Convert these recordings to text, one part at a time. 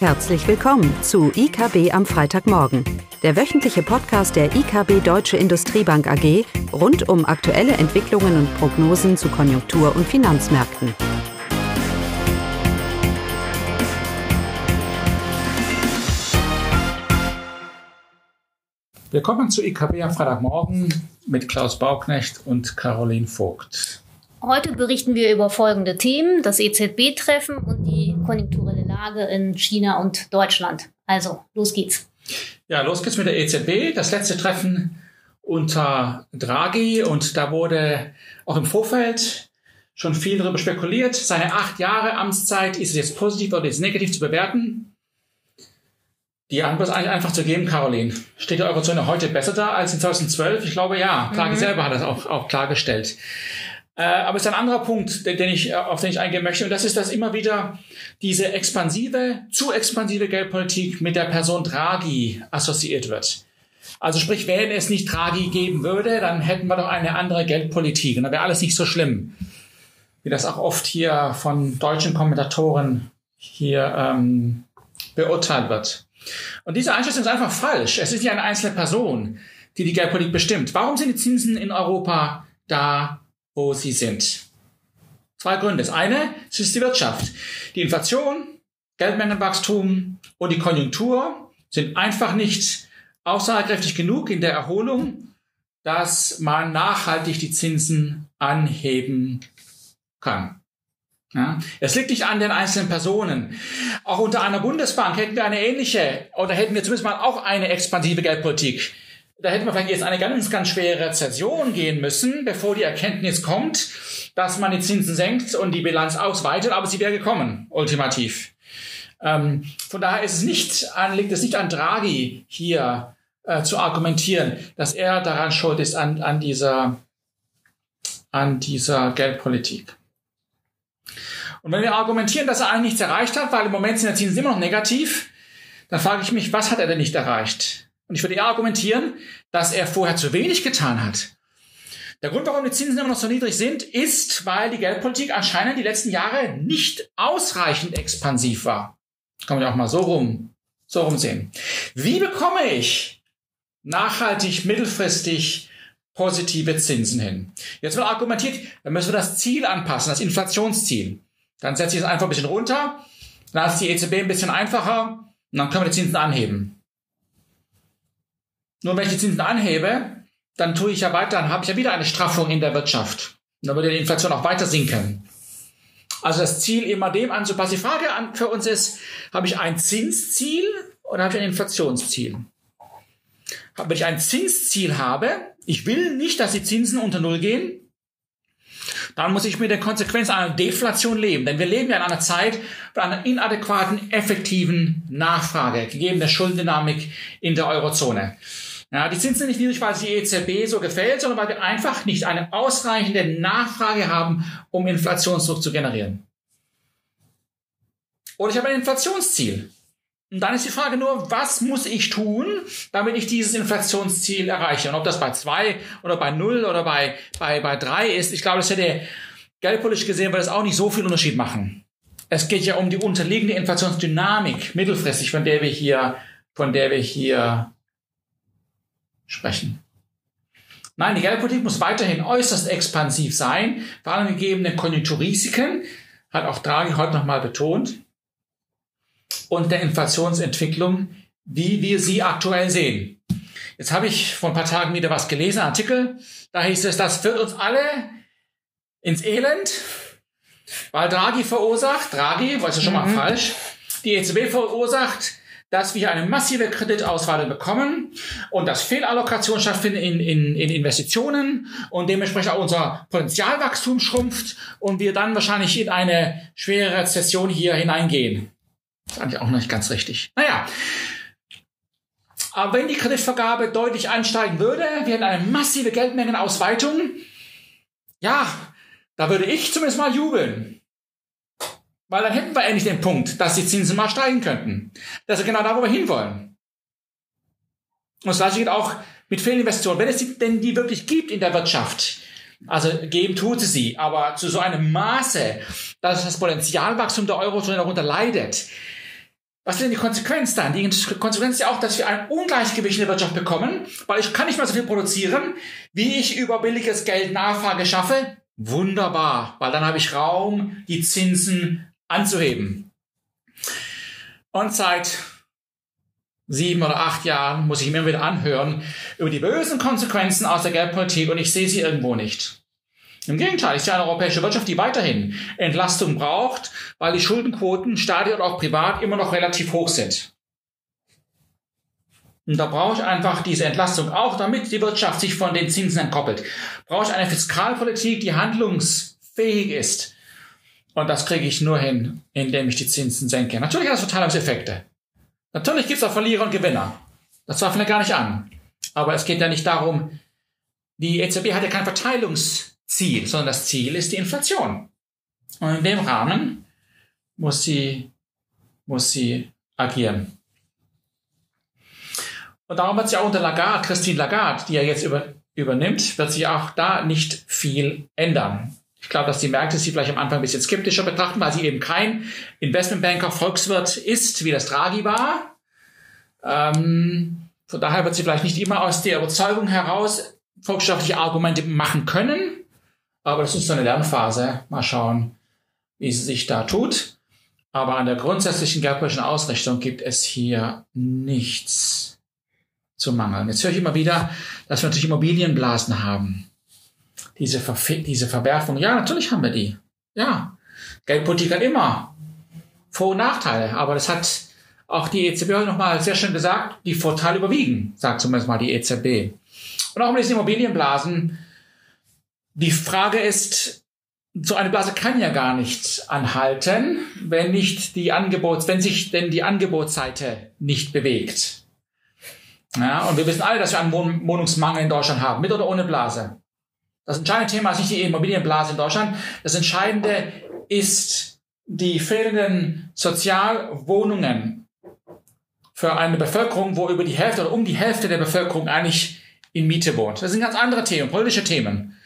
Herzlich willkommen zu IKB am Freitagmorgen, der wöchentliche Podcast der IKB Deutsche Industriebank AG rund um aktuelle Entwicklungen und Prognosen zu Konjunktur- und Finanzmärkten. Willkommen zu IKB am Freitagmorgen mit Klaus Bauknecht und Caroline Vogt. Heute berichten wir über folgende Themen, das EZB-Treffen und die konjunkturelle Lage in China und Deutschland. Also, los geht's. Ja, los geht's mit der EZB. Das letzte Treffen unter Draghi und da wurde auch im Vorfeld schon viel darüber spekuliert. Seine acht Jahre Amtszeit, ist es jetzt positiv oder ist es negativ zu bewerten? Die Antwort ist eigentlich einfach zu geben, Caroline. Steht die Eurozone heute besser da als in 2012? Ich glaube ja. Draghi mhm. selber hat das auch, auch klargestellt. Äh, aber es ist ein anderer Punkt, den, den ich, äh, auf den ich eingehen möchte. Und das ist, dass immer wieder diese expansive, zu expansive Geldpolitik mit der Person Draghi assoziiert wird. Also sprich, wenn es nicht Draghi geben würde, dann hätten wir doch eine andere Geldpolitik und dann wäre alles nicht so schlimm. Wie das auch oft hier von deutschen Kommentatoren hier ähm, beurteilt wird. Und diese Einschätzung ist einfach falsch. Es ist nicht eine einzelne Person, die die Geldpolitik bestimmt. Warum sind die Zinsen in Europa da, wo sie sind. Zwei Gründe. Das eine das ist die Wirtschaft. Die Inflation, Geldmengenwachstum und die Konjunktur sind einfach nicht aussagekräftig genug in der Erholung, dass man nachhaltig die Zinsen anheben kann. Ja, es liegt nicht an den einzelnen Personen. Auch unter einer Bundesbank hätten wir eine ähnliche, oder hätten wir zumindest mal auch eine expansive Geldpolitik da hätten wir vielleicht jetzt eine ganz, ganz schwere Rezession gehen müssen, bevor die Erkenntnis kommt, dass man die Zinsen senkt und die Bilanz ausweitet, aber sie wäre gekommen, ultimativ. Ähm, von daher ist es nicht an, liegt es nicht an Draghi hier äh, zu argumentieren, dass er daran schuld ist an, an dieser, an dieser Geldpolitik. Und wenn wir argumentieren, dass er eigentlich nichts erreicht hat, weil im Moment sind die Zinsen immer noch negativ, dann frage ich mich, was hat er denn nicht erreicht? Und ich würde eher argumentieren, dass er vorher zu wenig getan hat. Der Grund, warum die Zinsen immer noch so niedrig sind, ist, weil die Geldpolitik anscheinend die letzten Jahre nicht ausreichend expansiv war. Kann man ja auch mal so rum, so rum sehen. Wie bekomme ich nachhaltig, mittelfristig positive Zinsen hin? Jetzt wird argumentiert, dann müssen wir das Ziel anpassen, das Inflationsziel. Dann setze ich es einfach ein bisschen runter, dann ist die EZB ein bisschen einfacher und dann können wir die Zinsen anheben. Nur wenn ich die Zinsen anhebe, dann tue ich ja weiter, dann habe ich ja wieder eine Straffung in der Wirtschaft. Und dann würde die Inflation auch weiter sinken. Also das Ziel immer dem anzupassen. Die Frage für uns ist, habe ich ein Zinsziel oder habe ich ein Inflationsziel? Wenn ich ein Zinsziel habe, ich will nicht, dass die Zinsen unter Null gehen, dann muss ich mit der Konsequenz einer Deflation leben. Denn wir leben ja in einer Zeit mit einer inadäquaten, effektiven Nachfrage, gegeben der Schuldendynamik in der Eurozone. Ja, die Zinsen sind nicht niedrig, weil sie die EZB so gefällt, sondern weil wir einfach nicht eine ausreichende Nachfrage haben, um Inflationsdruck zu generieren. Oder ich habe ein Inflationsziel. Und dann ist die Frage nur, was muss ich tun, damit ich dieses Inflationsziel erreiche? Und ob das bei zwei oder bei null oder bei, bei, bei drei ist, ich glaube, das hätte geldpolitisch gesehen, wird das auch nicht so viel Unterschied machen. Es geht ja um die unterliegende Inflationsdynamik mittelfristig, von der wir hier, von der wir hier sprechen. Nein, die Geldpolitik muss weiterhin äußerst expansiv sein, vor allem gegebenen Konjunkturrisiken, hat auch Draghi heute nochmal betont, und der Inflationsentwicklung, wie wir sie aktuell sehen. Jetzt habe ich vor ein paar Tagen wieder was gelesen, Artikel, da hieß es, das führt uns alle ins Elend, weil Draghi verursacht, Draghi, war ja schon mal mhm. falsch, die EZB verursacht dass wir eine massive Kreditauswahl bekommen und dass Fehlallokation stattfindet in, in, in Investitionen und dementsprechend auch unser Potenzialwachstum schrumpft und wir dann wahrscheinlich in eine schwere Rezession hier hineingehen. Das ist eigentlich auch noch nicht ganz richtig. Naja. Aber wenn die Kreditvergabe deutlich ansteigen würde, wir hätten eine massive Geldmengenausweitung, ja, da würde ich zumindest mal jubeln. Weil dann hätten wir endlich den Punkt, dass die Zinsen mal steigen könnten. Das ist genau da, wo wir hinwollen. Und das gleiche geht auch mit Fehlinvestitionen. Wenn es denn die wirklich gibt in der Wirtschaft, also geben tut sie sie, aber zu so einem Maße, dass das Potenzialwachstum der Eurozone darunter leidet, was ist denn die Konsequenz dann? Die Konsequenz ist ja auch, dass wir ein Ungleichgewicht in der Wirtschaft bekommen, weil ich kann nicht mehr so viel produzieren, wie ich über billiges Geld Nachfrage schaffe. Wunderbar, weil dann habe ich Raum, die Zinsen anzuheben. Und seit sieben oder acht Jahren muss ich mir wieder anhören über die bösen Konsequenzen aus der Geldpolitik und ich sehe sie irgendwo nicht. Im Gegenteil, ich sehe eine europäische Wirtschaft, die weiterhin Entlastung braucht, weil die Schuldenquoten, staatlich oder auch privat, immer noch relativ hoch sind. Und da brauche ich einfach diese Entlastung auch, damit die Wirtschaft sich von den Zinsen entkoppelt. Brauche ich eine Fiskalpolitik, die handlungsfähig ist. Und das kriege ich nur hin, indem ich die Zinsen senke. Natürlich hat das Verteilungseffekte. Natürlich gibt es auch Verlierer und Gewinner. Das zweifeln wir gar nicht an. Aber es geht ja nicht darum, die EZB hat ja kein Verteilungsziel, sondern das Ziel ist die Inflation. Und in dem Rahmen muss sie, muss sie agieren. Und darum wird sich auch unter Lagarde, Christine Lagarde, die er jetzt über, übernimmt, wird sich auch da nicht viel ändern. Ich glaube, dass die Märkte sie vielleicht am Anfang ein bisschen skeptischer betrachten, weil sie eben kein Investmentbanker, Volkswirt ist, wie das Draghi war. Ähm, von daher wird sie vielleicht nicht immer aus der Überzeugung heraus volkswirtschaftliche Argumente machen können. Aber das ist so eine Lernphase. Mal schauen, wie sie sich da tut. Aber an der grundsätzlichen geldpolitischen Ausrichtung gibt es hier nichts zu mangeln. Jetzt höre ich immer wieder, dass wir natürlich Immobilienblasen haben diese, Ver diese Verwerfung. Ja, natürlich haben wir die. Ja. Geldpolitik hat immer Vor- und Nachteile, aber das hat auch die EZB heute nochmal sehr schön gesagt, die Vorteile überwiegen, sagt zumindest mal die EZB. Und auch mit diesen Immobilienblasen, die Frage ist, so eine Blase kann ja gar nicht anhalten, wenn nicht die Angebots, wenn sich denn die Angebotsseite nicht bewegt. Ja, und wir wissen alle, dass wir einen Wohnungsmangel in Deutschland haben, mit oder ohne Blase. Das entscheidende Thema ist nicht die Immobilienblase in Deutschland. Das Entscheidende ist die fehlenden Sozialwohnungen für eine Bevölkerung, wo über die Hälfte oder um die Hälfte der Bevölkerung eigentlich in Miete wohnt. Das sind ganz andere Themen, politische Themen.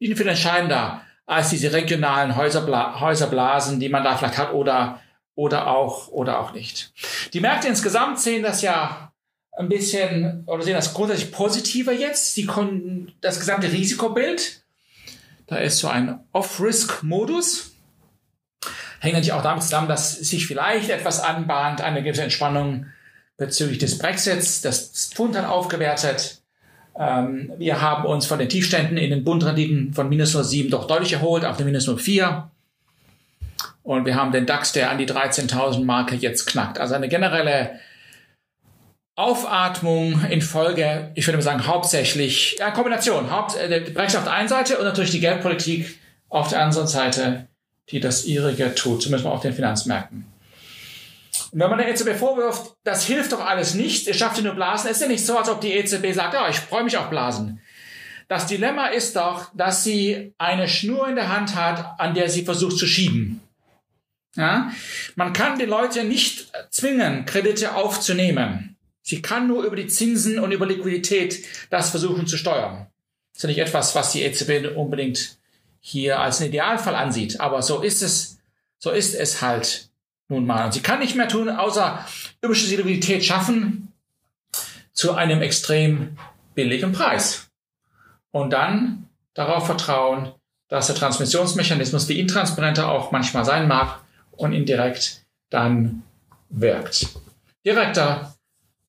Die sind viel entscheidender als diese regionalen Häuserbla Häuserblasen, die man da vielleicht hat oder, oder auch, oder auch nicht. Die Märkte insgesamt sehen das ja ein bisschen, oder sehen das grundsätzlich positiver jetzt, die konnten das gesamte Risikobild. Da ist so ein Off-Risk-Modus. Hängt natürlich auch damit zusammen, dass sich vielleicht etwas anbahnt, eine gewisse Entspannung bezüglich des Brexits. Das Pfund hat aufgewertet. Ähm, wir haben uns von den Tiefständen in den Bundrenditen von minus 0,7 doch deutlich erholt auf den minus 0,4. Und wir haben den DAX, der an die 13.000 Marke jetzt knackt. Also eine generelle Aufatmung in Folge, ich würde mal sagen, hauptsächlich, ja, Kombination, Haupt, äh, Brexit auf der einen Seite und natürlich die Geldpolitik auf der anderen Seite, die das ihrige tut, zumindest mal auf den Finanzmärkten. Und wenn man der EZB vorwirft, das hilft doch alles nicht, ihr schafft nur Blasen, ist ja nicht so, als ob die EZB sagt, ja, ich freue mich auf Blasen. Das Dilemma ist doch, dass sie eine Schnur in der Hand hat, an der sie versucht zu schieben. Ja? Man kann die Leute nicht zwingen, Kredite aufzunehmen. Sie kann nur über die Zinsen und über Liquidität das versuchen zu steuern. Das ist ja nicht etwas, was die EZB unbedingt hier als einen Idealfall ansieht, aber so ist es, so ist es halt nun mal. Und sie kann nicht mehr tun, außer überschüssige Liquidität schaffen zu einem extrem billigen Preis. Und dann darauf vertrauen, dass der Transmissionsmechanismus, wie intransparent er auch manchmal sein mag, und indirekt dann wirkt. Direkter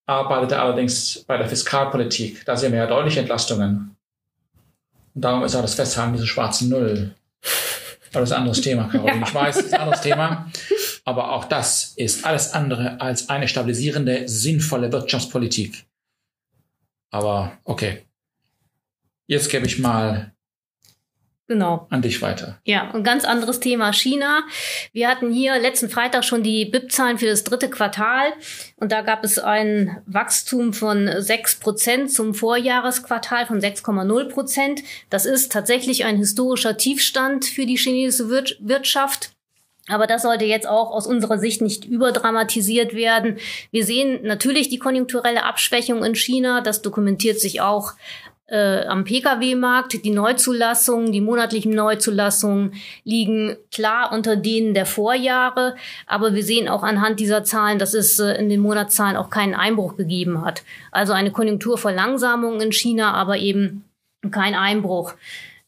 arbeitete allerdings bei der Fiskalpolitik. Da sehen wir ja deutliche Entlastungen. Und darum ist auch das Festhalten dieser schwarzen Null. Aber das ist ein anderes Thema, Caroline. Ja. Ich weiß, das ist ein anderes Thema. Aber auch das ist alles andere als eine stabilisierende, sinnvolle Wirtschaftspolitik. Aber okay. Jetzt gebe ich mal Genau. An dich weiter. Ja, ein ganz anderes Thema China. Wir hatten hier letzten Freitag schon die BIP-Zahlen für das dritte Quartal und da gab es ein Wachstum von 6 Prozent zum Vorjahresquartal von 6,0 Prozent. Das ist tatsächlich ein historischer Tiefstand für die chinesische Wirtschaft. Aber das sollte jetzt auch aus unserer Sicht nicht überdramatisiert werden. Wir sehen natürlich die konjunkturelle Abschwächung in China. Das dokumentiert sich auch äh, am Pkw-Markt. Die Neuzulassungen, die monatlichen Neuzulassungen liegen klar unter denen der Vorjahre. Aber wir sehen auch anhand dieser Zahlen, dass es äh, in den Monatszahlen auch keinen Einbruch gegeben hat. Also eine Konjunkturverlangsamung in China, aber eben kein Einbruch.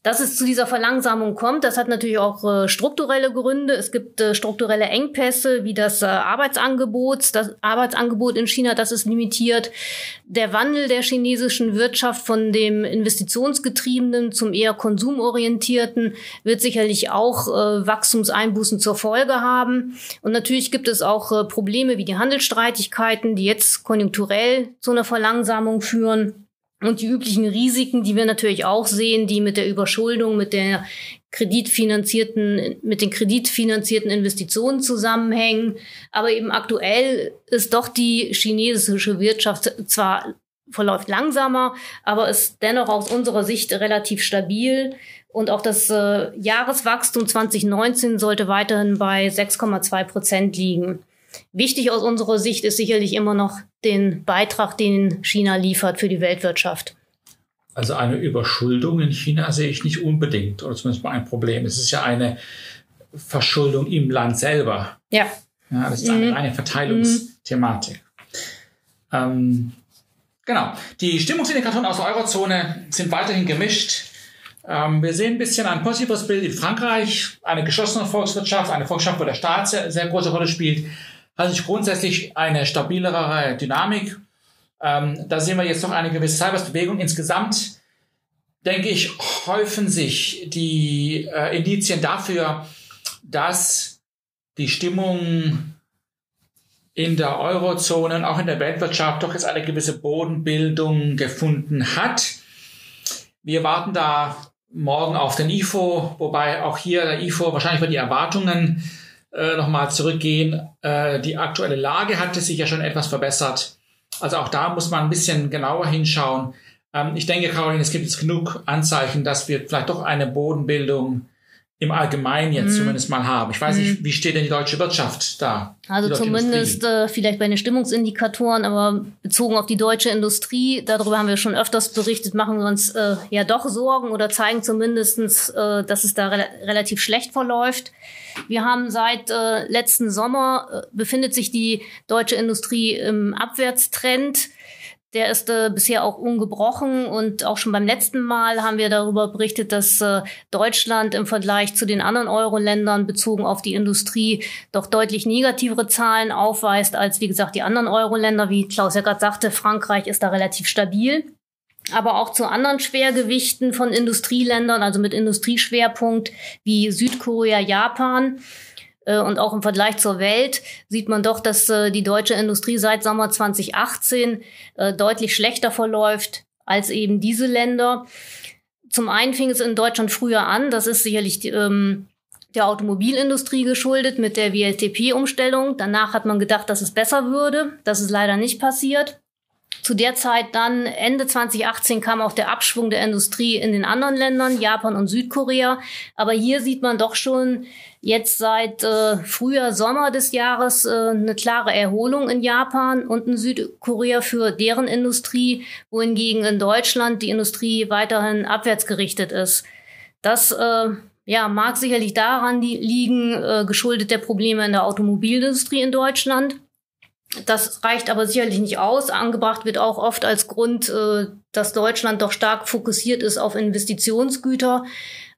Dass es zu dieser Verlangsamung kommt, das hat natürlich auch äh, strukturelle Gründe. Es gibt äh, strukturelle Engpässe, wie das äh, Arbeitsangebot. Das Arbeitsangebot in China, das ist limitiert. Der Wandel der chinesischen Wirtschaft von dem investitionsgetriebenen zum eher konsumorientierten wird sicherlich auch äh, Wachstumseinbußen zur Folge haben. Und natürlich gibt es auch äh, Probleme wie die Handelsstreitigkeiten, die jetzt konjunkturell zu einer Verlangsamung führen. Und die üblichen Risiken, die wir natürlich auch sehen, die mit der Überschuldung, mit der kreditfinanzierten, mit den kreditfinanzierten Investitionen zusammenhängen. Aber eben aktuell ist doch die chinesische Wirtschaft zwar verläuft langsamer, aber ist dennoch aus unserer Sicht relativ stabil. Und auch das äh, Jahreswachstum 2019 sollte weiterhin bei 6,2 Prozent liegen. Wichtig aus unserer Sicht ist sicherlich immer noch den Beitrag, den China liefert für die Weltwirtschaft. Also eine Überschuldung in China sehe ich nicht unbedingt, oder zumindest mal ein Problem. Es ist ja eine Verschuldung im Land selber. Ja. ja das ist eine mhm. reine Verteilungsthematik. Mhm. Ähm, genau. Die Stimmungsindikatoren aus der Eurozone sind weiterhin gemischt. Ähm, wir sehen ein bisschen ein positives Bild in Frankreich, eine geschlossene Volkswirtschaft, eine Volkswirtschaft, wo der Staat sehr, sehr große Rolle spielt hat sich grundsätzlich eine stabilere Dynamik. Ähm, da sehen wir jetzt noch eine gewisse Cybersbewegung. Insgesamt, denke ich, häufen sich die äh, Indizien dafür, dass die Stimmung in der Eurozone und auch in der Weltwirtschaft doch jetzt eine gewisse Bodenbildung gefunden hat. Wir warten da morgen auf den IFO, wobei auch hier der IFO wahrscheinlich über die Erwartungen äh, nochmal zurückgehen. Äh, die aktuelle Lage hatte sich ja schon etwas verbessert. Also auch da muss man ein bisschen genauer hinschauen. Ähm, ich denke, Caroline, es gibt jetzt genug Anzeichen, dass wir vielleicht doch eine Bodenbildung im Allgemeinen jetzt mm. zumindest mal haben. Ich weiß mm. nicht, mhm. wie steht denn die deutsche Wirtschaft da? Also zumindest äh, vielleicht bei den Stimmungsindikatoren, aber bezogen auf die deutsche Industrie, darüber haben wir schon öfters berichtet, machen wir uns äh, ja doch Sorgen oder zeigen zumindestens, äh, dass es da re relativ schlecht verläuft. Wir haben seit äh, letzten Sommer äh, befindet sich die deutsche Industrie im Abwärtstrend. Der ist äh, bisher auch ungebrochen und auch schon beim letzten Mal haben wir darüber berichtet, dass äh, Deutschland im Vergleich zu den anderen Euro-Ländern bezogen auf die Industrie doch deutlich negativere Zahlen aufweist als, wie gesagt, die anderen Euro-Länder. Wie Klaus ja gerade sagte, Frankreich ist da relativ stabil. Aber auch zu anderen Schwergewichten von Industrieländern, also mit Industrieschwerpunkt wie Südkorea, Japan, und auch im Vergleich zur Welt sieht man doch, dass äh, die deutsche Industrie seit Sommer 2018 äh, deutlich schlechter verläuft als eben diese Länder. Zum einen fing es in Deutschland früher an. Das ist sicherlich ähm, der Automobilindustrie geschuldet mit der WLTP-Umstellung. Danach hat man gedacht, dass es besser würde. Das ist leider nicht passiert. Zu der Zeit dann, Ende 2018, kam auch der Abschwung der Industrie in den anderen Ländern, Japan und Südkorea. Aber hier sieht man doch schon jetzt seit äh, Frühjahr, Sommer des Jahres äh, eine klare Erholung in Japan und in Südkorea für deren Industrie, wohingegen in Deutschland die Industrie weiterhin abwärts gerichtet ist. Das äh, ja, mag sicherlich daran liegen, äh, geschuldet der Probleme in der Automobilindustrie in Deutschland. Das reicht aber sicherlich nicht aus. Angebracht wird auch oft als Grund, äh, dass Deutschland doch stark fokussiert ist auf Investitionsgüter.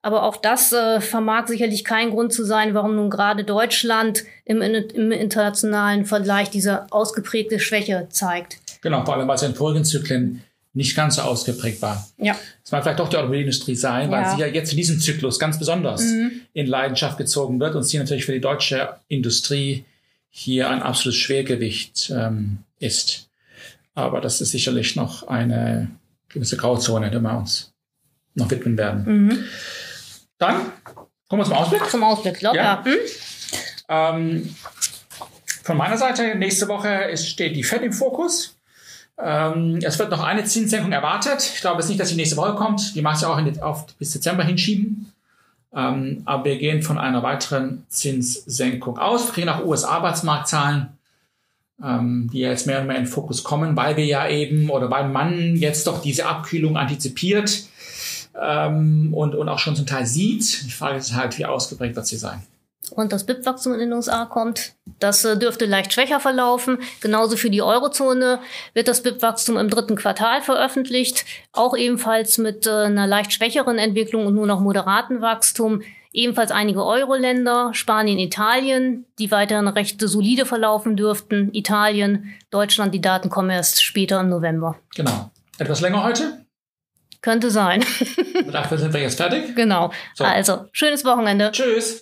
Aber auch das äh, vermag sicherlich kein Grund zu sein, warum nun gerade Deutschland im, im internationalen Vergleich diese ausgeprägte Schwäche zeigt. Genau, vor allem, weil es in vorigen Zyklen nicht ganz so ausgeprägt war. Ja. Es mag vielleicht doch die Automobilindustrie sein, weil ja. sie ja jetzt in diesem Zyklus ganz besonders mhm. in Leidenschaft gezogen wird und sie natürlich für die deutsche Industrie hier ein absolutes Schwergewicht ähm, ist. Aber das ist sicherlich noch eine gewisse Grauzone, der wir uns noch widmen werden. Mhm. Dann kommen wir zum Ausblick. Zum Ausblick, locker. Ja. Hm? Ähm, von meiner Seite, nächste Woche ist, steht die Fed im Fokus. Ähm, es wird noch eine Zinssenkung erwartet. Ich glaube jetzt nicht, dass die nächste Woche kommt. Die macht ja auch in, auf, bis Dezember hinschieben. Ähm, aber wir gehen von einer weiteren Zinssenkung aus. Kriegen auch US-Arbeitsmarktzahlen ähm, die jetzt mehr und mehr in Fokus kommen, weil wir ja eben oder weil man jetzt doch diese Abkühlung antizipiert ähm, und, und auch schon zum Teil sieht. Die Frage ist halt, wie ausgeprägt wird sie sein und das BIP-Wachstum in den USA kommt. Das äh, dürfte leicht schwächer verlaufen. Genauso für die Eurozone wird das BIP-Wachstum im dritten Quartal veröffentlicht. Auch ebenfalls mit äh, einer leicht schwächeren Entwicklung und nur noch moderaten Wachstum. Ebenfalls einige Euro-Länder, Spanien, Italien, die weiterhin recht solide verlaufen dürften. Italien, Deutschland, die Daten kommen erst später im November. Genau. Etwas länger heute? Könnte sein. Mit 8 sind wir jetzt fertig? Genau. So. Also, schönes Wochenende. Tschüss.